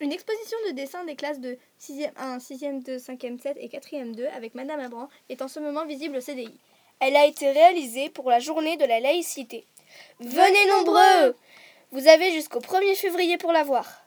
Une exposition de dessins des classes de 6e 1, 6e 2, 5e 7 et 4e 2 avec Madame Abran est en ce moment visible au CDI. Elle a été réalisée pour la journée de la laïcité. Venez nombreux Vous avez jusqu'au 1er février pour la voir.